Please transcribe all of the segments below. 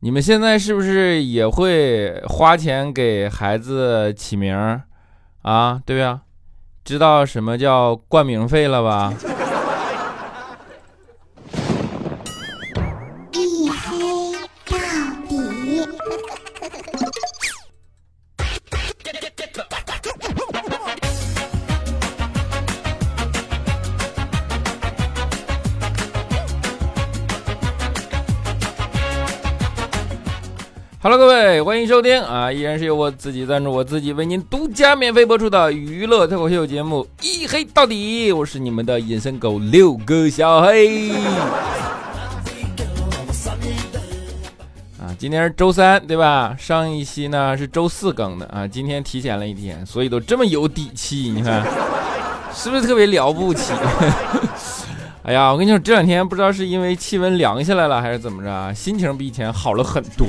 你们现在是不是也会花钱给孩子起名儿啊？对呀，知道什么叫冠名费了吧？收听啊！依然是由我自己赞助，我自己为您独家免费播出的娱乐脱口秀节目《一黑到底》，我是你们的隐身狗六哥小黑。啊，今天是周三，对吧？上一期呢是周四更的啊，今天提前了一天，所以都这么有底气，你看是不是特别了不起？哎呀，我跟你说，这两天不知道是因为气温凉下来了，还是怎么着，心情比以前好了很多。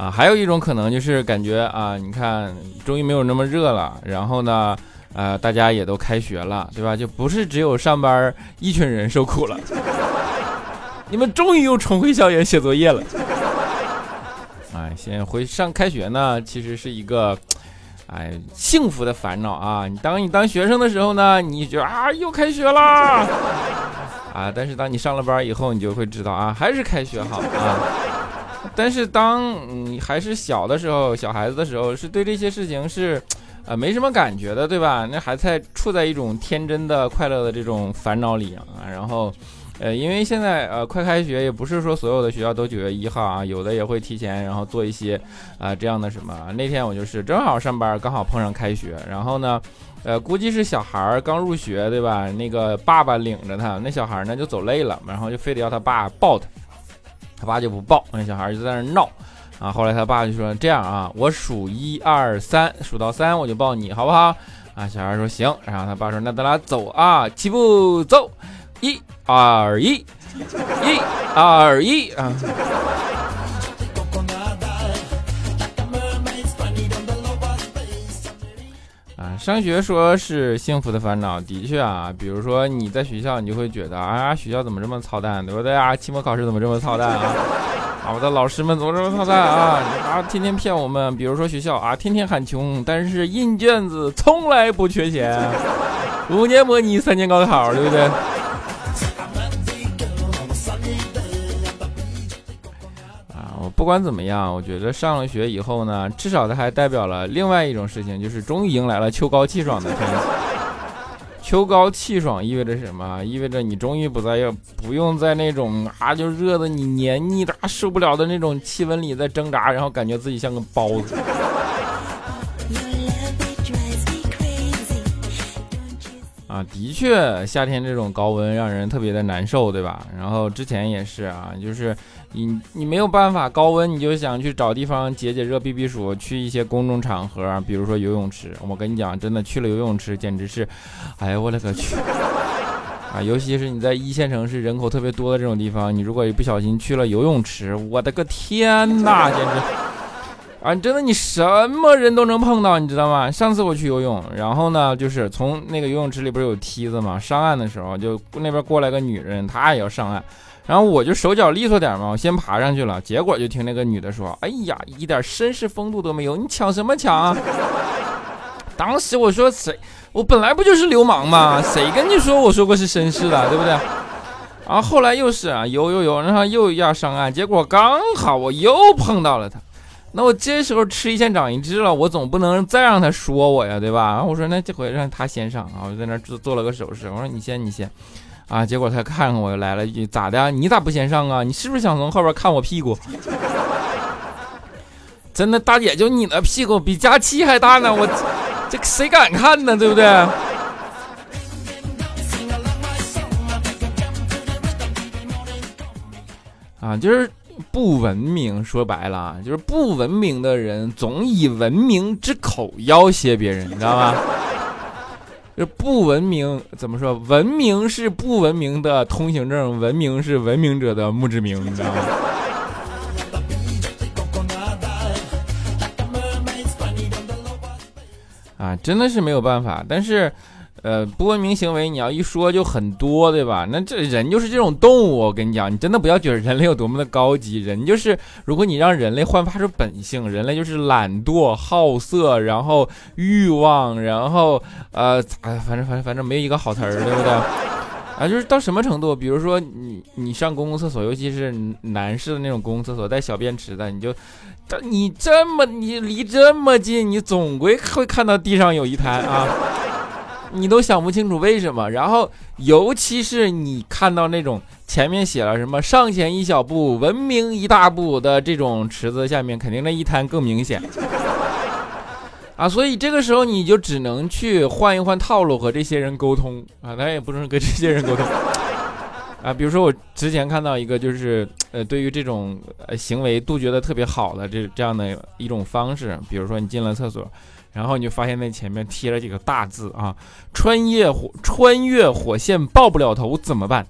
啊，还有一种可能就是感觉啊，你看，终于没有那么热了，然后呢，呃，大家也都开学了，对吧？就不是只有上班一群人受苦了，你们终于又重回校园写作业了。哎，现在回上开学呢，其实是一个。哎，幸福的烦恼啊！你当你当学生的时候呢，你觉得啊又开学啦，啊，但是当你上了班以后，你就会知道啊，还是开学好啊。但是当你还是小的时候，小孩子的时候，是对这些事情是，呃，没什么感觉的，对吧？那还在处在一种天真的、快乐的这种烦恼里啊，然后。呃，因为现在呃快开学，也不是说所有的学校都九月一号啊，有的也会提前，然后做一些啊、这样的什么。那天我就是正好上班，刚好碰上开学，然后呢，呃，估计是小孩儿刚入学，对吧？那个爸爸领着他，那小孩儿呢就走累了，然后就非得要他爸抱他，他爸就不抱，那小孩就在那闹。啊，后来他爸就说：“这样啊，我数一二三，数到三我就抱你，好不好？”啊，小孩说：“行。”然后他爸说：“那咱俩走啊，起步走。”一二一，一二一啊！上学说是幸福的烦恼，的确啊，比如说你在学校，你就会觉得啊，学校怎么这么操蛋，对不对啊？期末考试怎么这么操蛋啊？啊，我的老师们怎么这么操蛋啊？啊，天天骗我们，比如说学校啊，天天喊穷，但是印卷子从来不缺钱，五年模拟，三年高考，对不对？不管怎么样，我觉得上了学以后呢，至少它还代表了另外一种事情，就是终于迎来了秋高气爽的天气。秋高气爽意味着什么？意味着你终于不再要不用在那种啊就热的你黏腻的、受不了的那种气温里在挣扎，然后感觉自己像个包子。啊，的确，夏天这种高温让人特别的难受，对吧？然后之前也是啊，就是你你没有办法高温，你就想去找地方解解热、避避暑，去一些公众场合，比如说游泳池。我跟你讲，真的去了游泳池，简直是，哎呀，我勒个去！啊，尤其是你在一线城市人口特别多的这种地方，你如果一不小心去了游泳池，我的个天哪，简直！啊，真的，你什么人都能碰到，你知道吗？上次我去游泳，然后呢，就是从那个游泳池里不是有梯子吗？上岸的时候，就那边过来个女人，她也要上岸，然后我就手脚利索点嘛，我先爬上去了，结果就听那个女的说：“哎呀，一点绅士风度都没有，你抢什么抢？” 当时我说谁？我本来不就是流氓吗？谁跟你说我说过是绅士的，对不对？然后后来又是啊，游游游，然后又要上岸，结果刚好我又碰到了他。那我这时候吃一堑长一智了，我总不能再让他说我呀，对吧？然后我说那这回让他先上啊，我就在那做做了个手势，我说你先你先，啊，结果他看看我又来了一句咋的？你咋不先上啊？你是不是想从后边看我屁股？真的大姐，就你那屁股比佳期还大呢，我这谁敢看呢？对不对？啊，就是。不文明，说白了就是不文明的人总以文明之口要挟别人，你知道吗？这不文明怎么说？文明是不文明的通行证，文明是文明者的墓志铭，你知道吗？啊，真的是没有办法。但是，呃，不文明行为你要一说就很多，对吧？那这人就是这种动物，我跟你讲，你真的不要觉得人类有多么的高级，人就是如果你让人类焕发出本性，人类就是懒惰、好色，然后欲望，然后呃，哎，反正反正反正没有一个好词儿，对不对？啊，就是到什么程度？比如说你你上公共厕所，尤其是男士的那种公共厕所带小便池的，你就，你这么你离这么近，你总归会看到地上有一滩啊，你都想不清楚为什么。然后尤其是你看到那种前面写了什么“上前一小步，文明一大步”的这种池子下面，肯定那一滩更明显。啊，所以这个时候你就只能去换一换套路，和这些人沟通啊，咱也不能跟这些人沟通啊。比如说我之前看到一个，就是呃，对于这种呃行为杜绝的特别好的这这样的一种方式，比如说你进了厕所，然后你就发现那前面贴了几个大字啊：穿越火穿越火线爆不了头怎么办？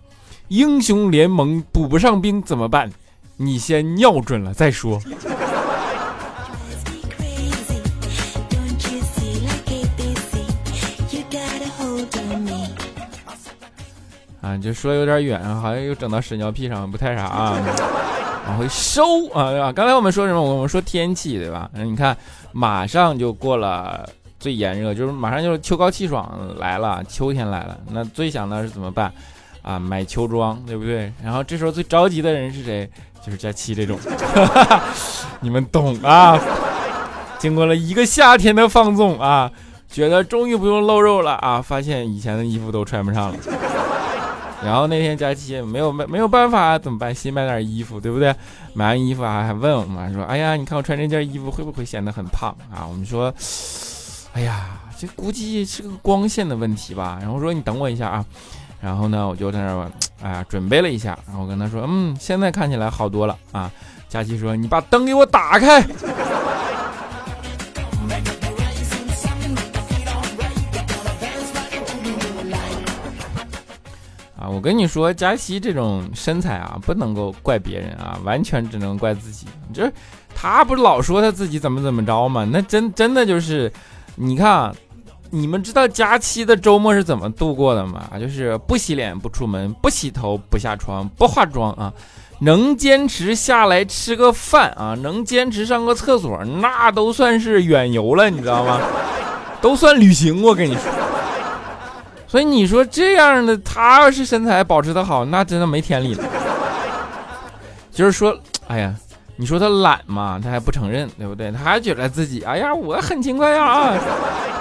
英雄联盟补不上兵怎么办？你先尿准了再说。啊，就说有点远，好像又整到屎尿屁上，不太啥啊。往回收啊，对吧？刚才我们说什么？我们说天气，对吧？你看，马上就过了最炎热，就是马上就是秋高气爽来了，秋天来了。那最想的是怎么办？啊，买秋装，对不对？然后这时候最着急的人是谁？就是佳期这种，你们懂啊？经过了一个夏天的放纵啊，觉得终于不用露肉了啊，发现以前的衣服都穿不上了。然后那天佳琪没有没没有办法怎么办？新买点衣服，对不对？买完衣服啊，还问我们说：“哎呀，你看我穿这件衣服会不会显得很胖啊？”我们说：“哎呀，这估计是个光线的问题吧。”然后说：“你等我一下啊。”然后呢，我就在那哎呀准备了一下，然后我跟他说：“嗯，现在看起来好多了啊。”佳琪说：“你把灯给我打开。”我跟你说，佳琪这种身材啊，不能够怪别人啊，完全只能怪自己。你这他不是老说他自己怎么怎么着吗？那真真的就是，你看，你们知道佳期的周末是怎么度过的吗？就是不洗脸不出门，不洗头不下床，不化妆啊，能坚持下来吃个饭啊，能坚持上个厕所，那都算是远游了，你知道吗？都算旅行，我跟你说。所以你说这样的他要是身材保持的好，那真的没天理了。就是说，哎呀，你说他懒嘛，他还不承认，对不对？他还觉得自己，哎呀，我很勤快呀啊！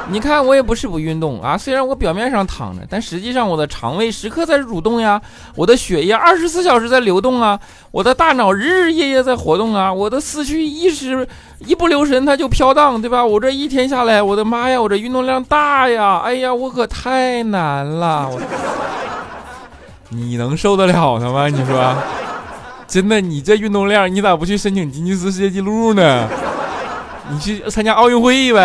你看我也不是不运动啊，虽然我表面上躺着，但实际上我的肠胃时刻在蠕动呀，我的血液二十四小时在流动啊，我的大脑日日夜夜在活动啊，我的思绪一时一不留神它就飘荡，对吧？我这一天下来，我的妈呀，我这运动量大呀，哎呀，我可太难了，你能受得了他吗？你说，真的，你这运动量，你咋不去申请吉尼斯世界纪录呢？你去参加奥运会呗。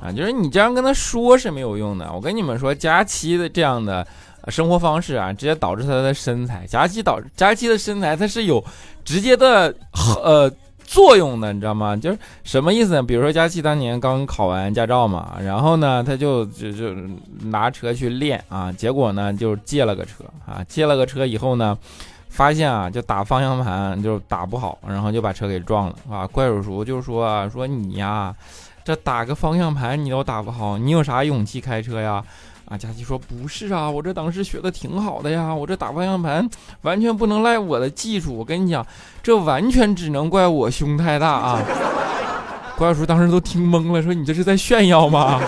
啊就是你这样跟他说是没有用的。我跟你们说，佳期的这样的生活方式啊，直接导致他的身材。佳期导佳期的身材，它是有直接的呃作用的，你知道吗？就是什么意思呢？比如说佳琪当年刚考完驾照嘛，然后呢，他就就就拿车去练啊，结果呢就借了个车啊，借了个车以后呢，发现啊就打方向盘就打不好，然后就把车给撞了啊。怪叔叔就说说你呀。这打个方向盘你都打不好，你有啥勇气开车呀？啊，佳琪说不是啊，我这当时学的挺好的呀，我这打方向盘完全不能赖我的技术，我跟你讲，这完全只能怪我胸太大啊！怪叔当时都听懵了，说你这是在炫耀吗？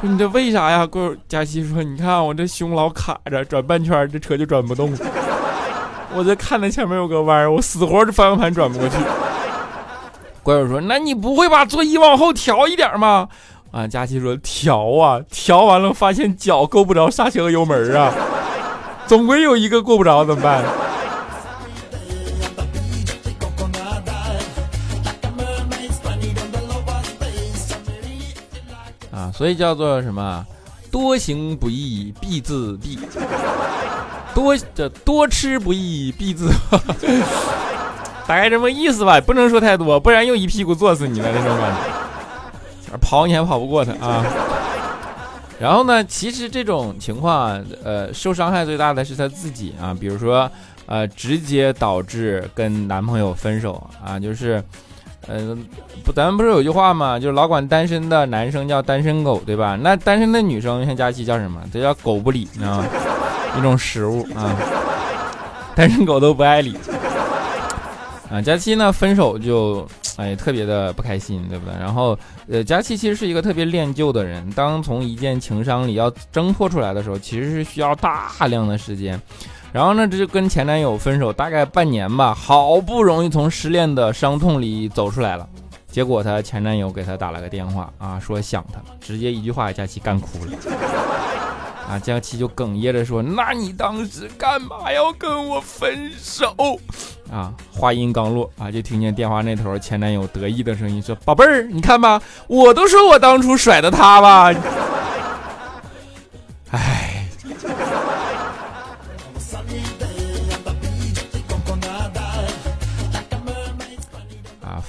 说你这为啥呀？怪佳琪说，你看我这胸老卡着，转半圈这车就转不动，我这看着前面有个弯，我死活这方向盘转不过去。怪叔说：“那你不会把座椅往后调一点吗？”啊，佳琪说：“调啊，调完了发现脚够不着刹车和油门啊，总归有一个过不着，怎么办？”啊，所以叫做什么？多行不义必自毙，多这多吃不义必自。大概这么意思吧，不能说太多，不然又一屁股坐死你了那种感觉。跑你还跑不过他啊。然后呢，其实这种情况，呃，受伤害最大的是他自己啊，比如说，呃，直接导致跟男朋友分手啊，就是。嗯，不，咱们不是有句话吗？就是老管单身的男生叫单身狗，对吧？那单身的女生像佳琪叫什么？这叫狗不理，你知道吗？一种食物啊，单身狗都不爱理。啊，佳期呢分手就哎特别的不开心，对不对？然后呃，佳期其实是一个特别恋旧的人，当从一件情伤里要挣脱出来的时候，其实是需要大量的时间。然后呢，这就跟前男友分手大概半年吧，好不容易从失恋的伤痛里走出来了，结果她前男友给她打了个电话啊，说想她，直接一句话，佳琪干哭了，啊，江琪就哽咽着说，那你当时干嘛要跟我分手？啊，话音刚落啊，就听见电话那头前男友得意的声音说，宝贝儿，你看吧，我都说我当初甩的他吧，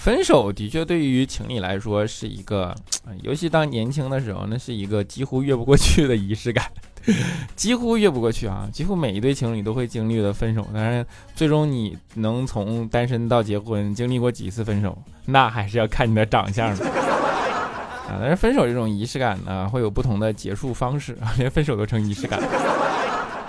分手的确对于情侣来说是一个，尤其当年轻的时候，那是一个几乎越不过去的仪式感，几乎越不过去啊！几乎每一对情侣都会经历的分手，但是最终你能从单身到结婚，经历过几次分手，那还是要看你的长相的 啊！但是分手这种仪式感呢，会有不同的结束方式，连分手都成仪式感。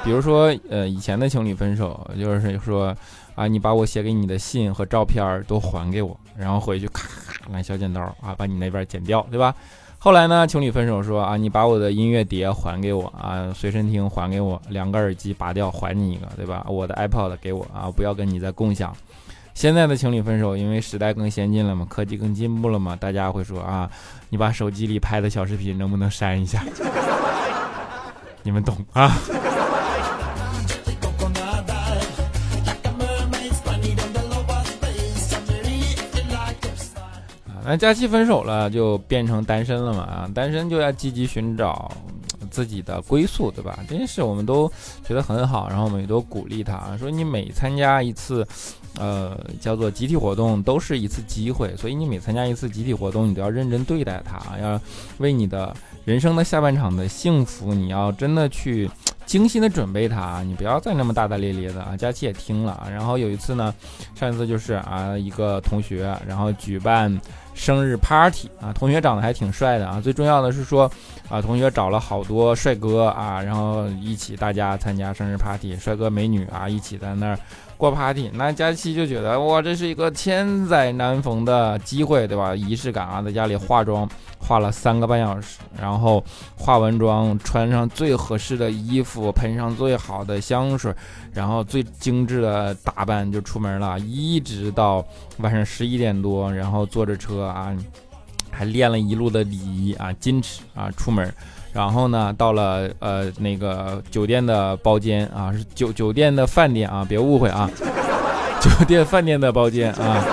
比如说，呃，以前的情侣分手就是说。啊，你把我写给你的信和照片都还给我，然后回去咔咔拿小剪刀啊，把你那边剪掉，对吧？后来呢，情侣分手说啊，你把我的音乐碟还给我啊，随身听还给我，两个耳机拔掉还你一个，对吧？我的 iPod 给我啊，不要跟你再共享。现在的情侣分手，因为时代更先进了嘛，科技更进步了嘛，大家会说啊，你把手机里拍的小视频能不能删一下？你们懂啊？那佳期分手了，就变成单身了嘛？啊，单身就要积极寻找自己的归宿，对吧？这件事我们都觉得很好，然后我们也都鼓励他啊，说你每参加一次，呃，叫做集体活动，都是一次机会，所以你每参加一次集体活动，你都要认真对待它，要为你的人生的下半场的幸福，你要真的去精心的准备它，你不要再那么大大咧咧的啊！佳琪也听了啊，然后有一次呢，上一次就是啊，一个同学，然后举办。生日 party 啊，同学长得还挺帅的啊。最重要的是说，啊，同学找了好多帅哥啊，然后一起大家参加生日 party，帅哥美女啊，一起在那儿过 party。那佳期就觉得哇，这是一个千载难逢的机会，对吧？仪式感啊，在家里化妆化了三个半小时，然后化完妆，穿上最合适的衣服，喷上最好的香水。然后最精致的打扮就出门了，一直到晚上十一点多，然后坐着车啊，还练了一路的礼仪啊、矜持啊出门，然后呢到了呃那个酒店的包间啊，是酒酒店的饭店啊，别误会啊，酒店饭店的包间啊，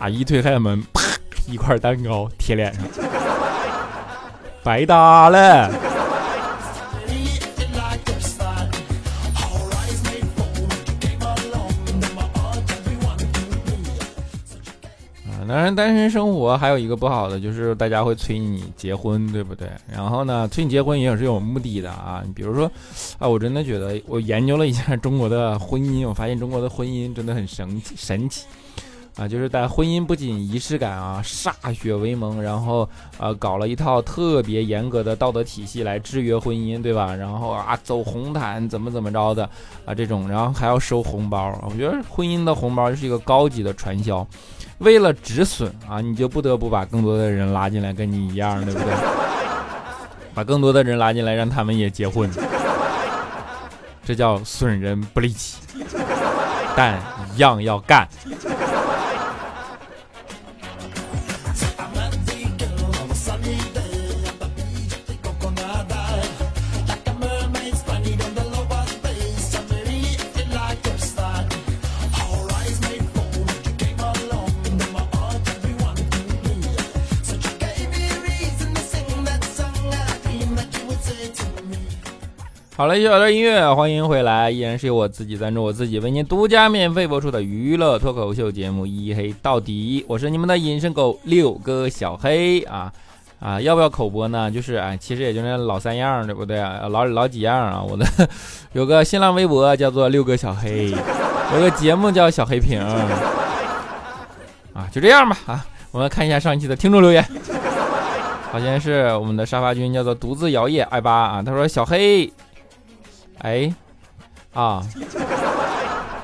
啊一推开门，啪一块蛋糕贴脸上，白搭了。当然，单身生活还有一个不好的，就是大家会催你结婚，对不对？然后呢，催你结婚也是有目的的啊。你比如说，啊，我真的觉得我研究了一下中国的婚姻，我发现中国的婚姻真的很神奇，神奇啊！就是在婚姻不仅仪式感啊，歃血为盟，然后呃，搞了一套特别严格的道德体系来制约婚姻，对吧？然后啊，走红毯怎么怎么着的啊，这种，然后还要收红包。我觉得婚姻的红包就是一个高级的传销。为了止损啊，你就不得不把更多的人拉进来，跟你一样，对不对？把更多的人拉进来，让他们也结婚，这叫损人不利己，但一样要干。好了，一小段音乐，欢迎回来，依然是由我自己赞助我自己，为您独家免费播出的娱乐脱口秀节目《一黑到底》，我是你们的隐身狗六哥小黑啊啊！要不要口播呢？就是哎，其实也就那老三样，对不对？老老几样啊？我的 有个新浪微博叫做六哥小黑，有个节目叫小黑瓶啊，就这样吧啊！我们看一下上一期的听众留言，好像是我们的沙发君叫做独自摇曳爱八啊，他说小黑。哎，啊，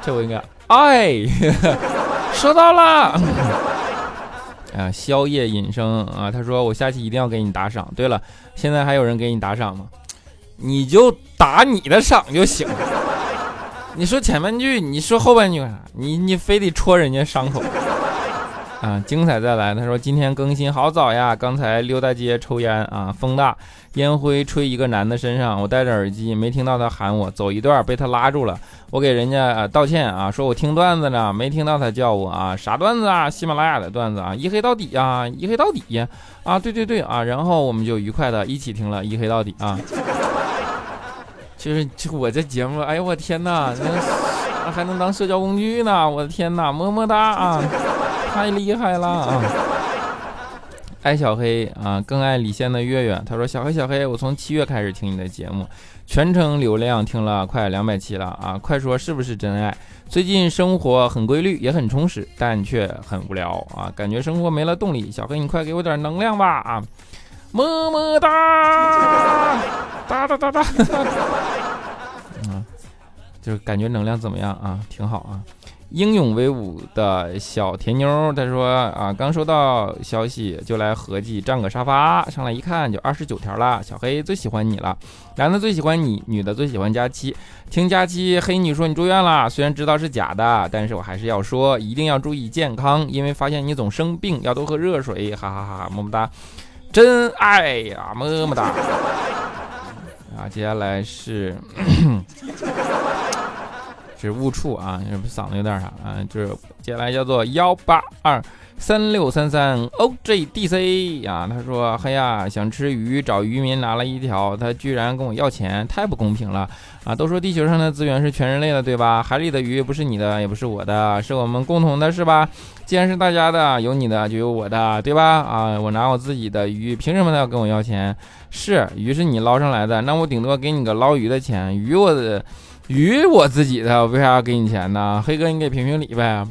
这我应该哎，收到了。啊，宵夜隐生啊，他说我下期一定要给你打赏。对了，现在还有人给你打赏吗？你就打你的赏就行。你说前半句，你说后半句啥？你你非得戳人家伤口。啊，精彩再来！他说今天更新好早呀，刚才溜大街抽烟啊，风大，烟灰吹一个男的身上，我戴着耳机没听到他喊我，走一段被他拉住了，我给人家啊道歉啊，说我听段子呢，没听到他叫我啊，啥段子啊？喜马拉雅的段子啊，一黑到底啊，一黑到底呀，啊，对对对啊，然后我们就愉快的一起听了一黑到底啊，就是就我这节目，哎呦我天哪，那还能当社交工具呢，我的天哪，么么哒啊！太厉害了啊！爱小黑啊，更爱李现的月月。他说：“小黑小黑，我从七月开始听你的节目，全程流量听了快两百期了啊！快说是不是真爱？最近生活很规律，也很充实，但却很无聊啊！感觉生活没了动力。小黑，你快给我点能量吧啊！么么哒哒哒哒哒！啊，就是感觉能量怎么样啊？挺好啊。”英勇威武的小甜妞，他说啊，刚收到消息就来合计占个沙发，上来一看就二十九条了。小黑最喜欢你了，男的最喜欢你，女的最喜欢佳期。听佳期黑你说你住院了，虽然知道是假的，但是我还是要说，一定要注意健康，因为发现你总生病，要多喝热水。哈哈哈，么么哒，真爱呀，么么哒。啊，接下来是。是误触啊，嗓子有点啥啊？就是接下来叫做幺八二三六三三 OJDC 啊。他说：“嘿呀，想吃鱼，找渔民拿了一条，他居然跟我要钱，太不公平了啊！都说地球上的资源是全人类的，对吧？海里的鱼不是你的，也不是我的，是我们共同的，是吧？既然是大家的，有你的就有我的，对吧？啊，我拿我自己的鱼，凭什么他要跟我要钱？是鱼是你捞上来的，那我顶多给你个捞鱼的钱，鱼我的。”鱼我自己的，我为啥要给你钱呢？黑哥，你给评评理呗。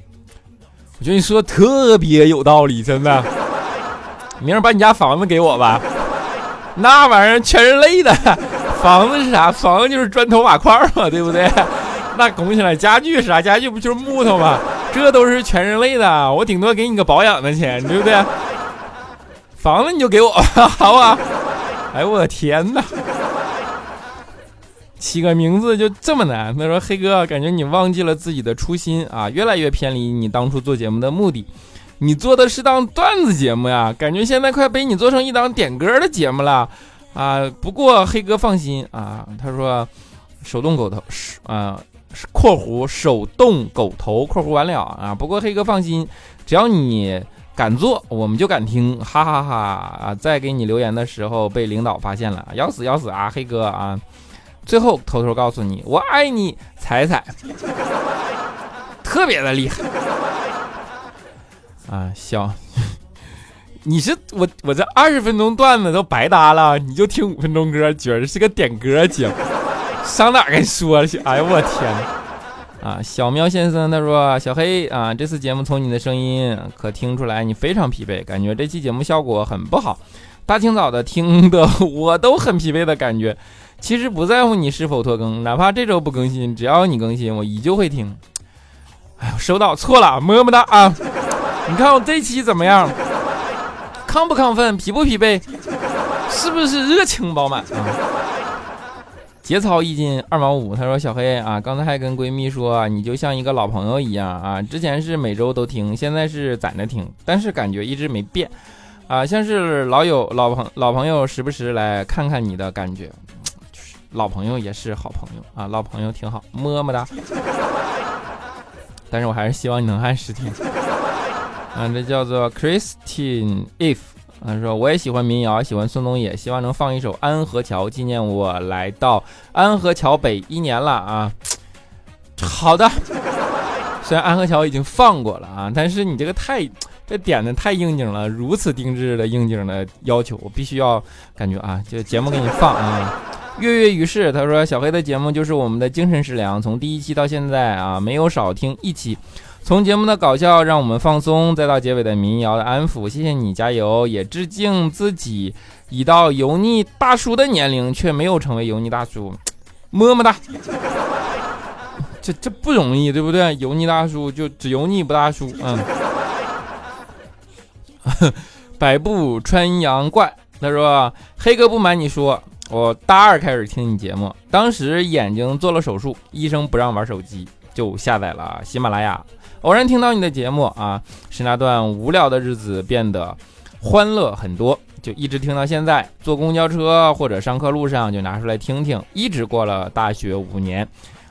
我觉得你说的特别有道理，真的。明儿把你家房子给我吧。那玩意儿全人类的房子是啥？房子就是砖头瓦块嘛，对不对？那拱起来家具是啥？家具不就是木头吗？这都是全人类的，我顶多给你个保养的钱，对不对？房子你就给我吧，好不好？哎呦我的天哪！起个名字就这么难？他说：“黑哥，感觉你忘记了自己的初心啊，越来越偏离你当初做节目的目的。你做的是档段子节目呀，感觉现在快被你做成一档点歌的节目了啊。不过黑哥放心啊，他说手动狗头是啊（括弧手动狗头括弧完了啊）。不过黑哥放心，只要你敢做，我们就敢听，哈哈哈啊！在给你留言的时候被领导发现了，要死要死啊，黑哥啊！”最后偷偷告诉你，我爱你，彩彩，特别的厉害啊！笑，你是我我这二十分钟段子都白搭了，你就听五分钟歌，觉得是个点歌节目，上哪跟你说去？哎呦我天啊！小喵先生他说：“小黑啊，这次节目从你的声音可听出来你非常疲惫，感觉这期节目效果很不好。大清早的听的我都很疲惫的感觉。”其实不在乎你是否拖更，哪怕这周不更新，只要你更新，我依旧会听。哎呦，收到，错了，么么哒啊！你看我这期怎么样？亢不亢奋？疲不疲惫？是不是热情饱满啊？节操一斤二毛五。他说：“小黑啊，刚才还跟闺蜜说，你就像一个老朋友一样啊。之前是每周都听，现在是攒着听，但是感觉一直没变啊，像是老友、老朋、老朋友时不时来看看你的感觉。”老朋友也是好朋友啊，老朋友挺好，么么哒。但是我还是希望你能按时听。啊，这叫做 Christine If 他说我也喜欢民谣，喜欢宋冬野，希望能放一首《安河桥》，纪念我来到安河桥北一年了啊。好的，虽然安河桥已经放过了啊，但是你这个太这点的太应景了，如此定制的应景的要求，我必须要感觉啊，就节目给你放啊。跃跃欲试，他说小黑的节目就是我们的精神食粮，从第一期到现在啊，没有少听一期。从节目的搞笑让我们放松，再到结尾的民谣的安抚，谢谢你，加油！也致敬自己已到油腻大叔的年龄，却没有成为油腻大叔，么么哒。这这不容易，对不对？油腻大叔就只油腻不大叔，嗯。百步穿杨怪，他说黑哥不瞒你说。我大二开始听你节目，当时眼睛做了手术，医生不让玩手机，就下载了喜马拉雅。偶然听到你的节目啊，使那段无聊的日子变得欢乐很多，就一直听到现在。坐公交车或者上课路上就拿出来听听，一直过了大学五年。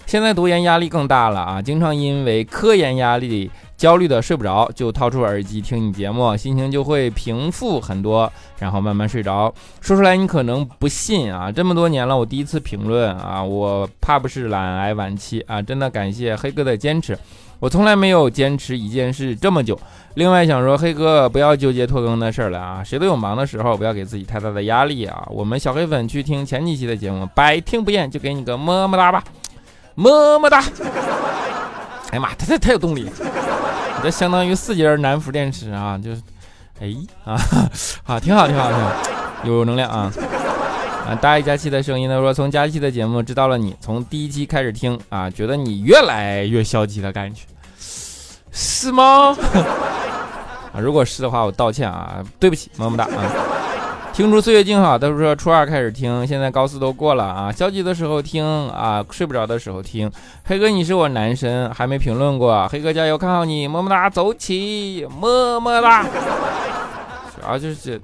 现在读研压力更大了啊，经常因为科研压力焦虑的睡不着，就掏出耳机听你节目，心情就会平复很多，然后慢慢睡着。说出来你可能不信啊，这么多年了，我第一次评论啊，我怕不是懒癌晚期啊，真的感谢黑哥的坚持，我从来没有坚持一件事这么久。另外想说，黑哥不要纠结拖更的事儿了啊，谁都有忙的时候，不要给自己太大的压力啊。我们小黑粉去听前几期的节目，百听不厌，就给你个么么哒吧。么么哒！哎呀妈，他这太有动力，这相当于四节南孚电池啊，就是，哎啊，好，挺好，挺好，挺好，有能量啊！啊，大一佳期的声音呢说，从佳期的节目知道了你，从第一期开始听啊，觉得你越来越消极的感觉，是吗？啊，如果是的话，我道歉啊，对不起，么么哒啊！听出岁月静好，都是说初二开始听，现在高四都过了啊。消极的时候听啊，睡不着的时候听。黑哥，你是我男神，还没评论过。黑哥加油，看好你，么么哒，走起，么么哒。主要就是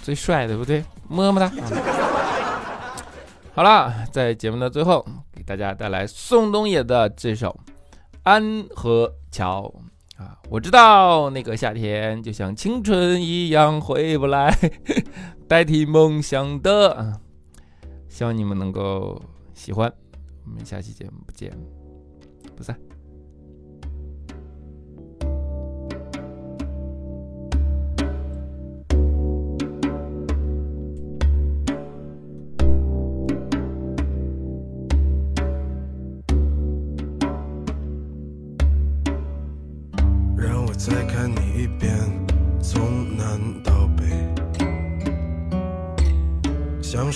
最帅，对不对？么么哒。好了，在节目的最后，给大家带来宋冬野的这首《安河桥》。我知道那个夏天就像青春一样回不来，代替梦想的。希望你们能够喜欢，我们下期节目不见不散。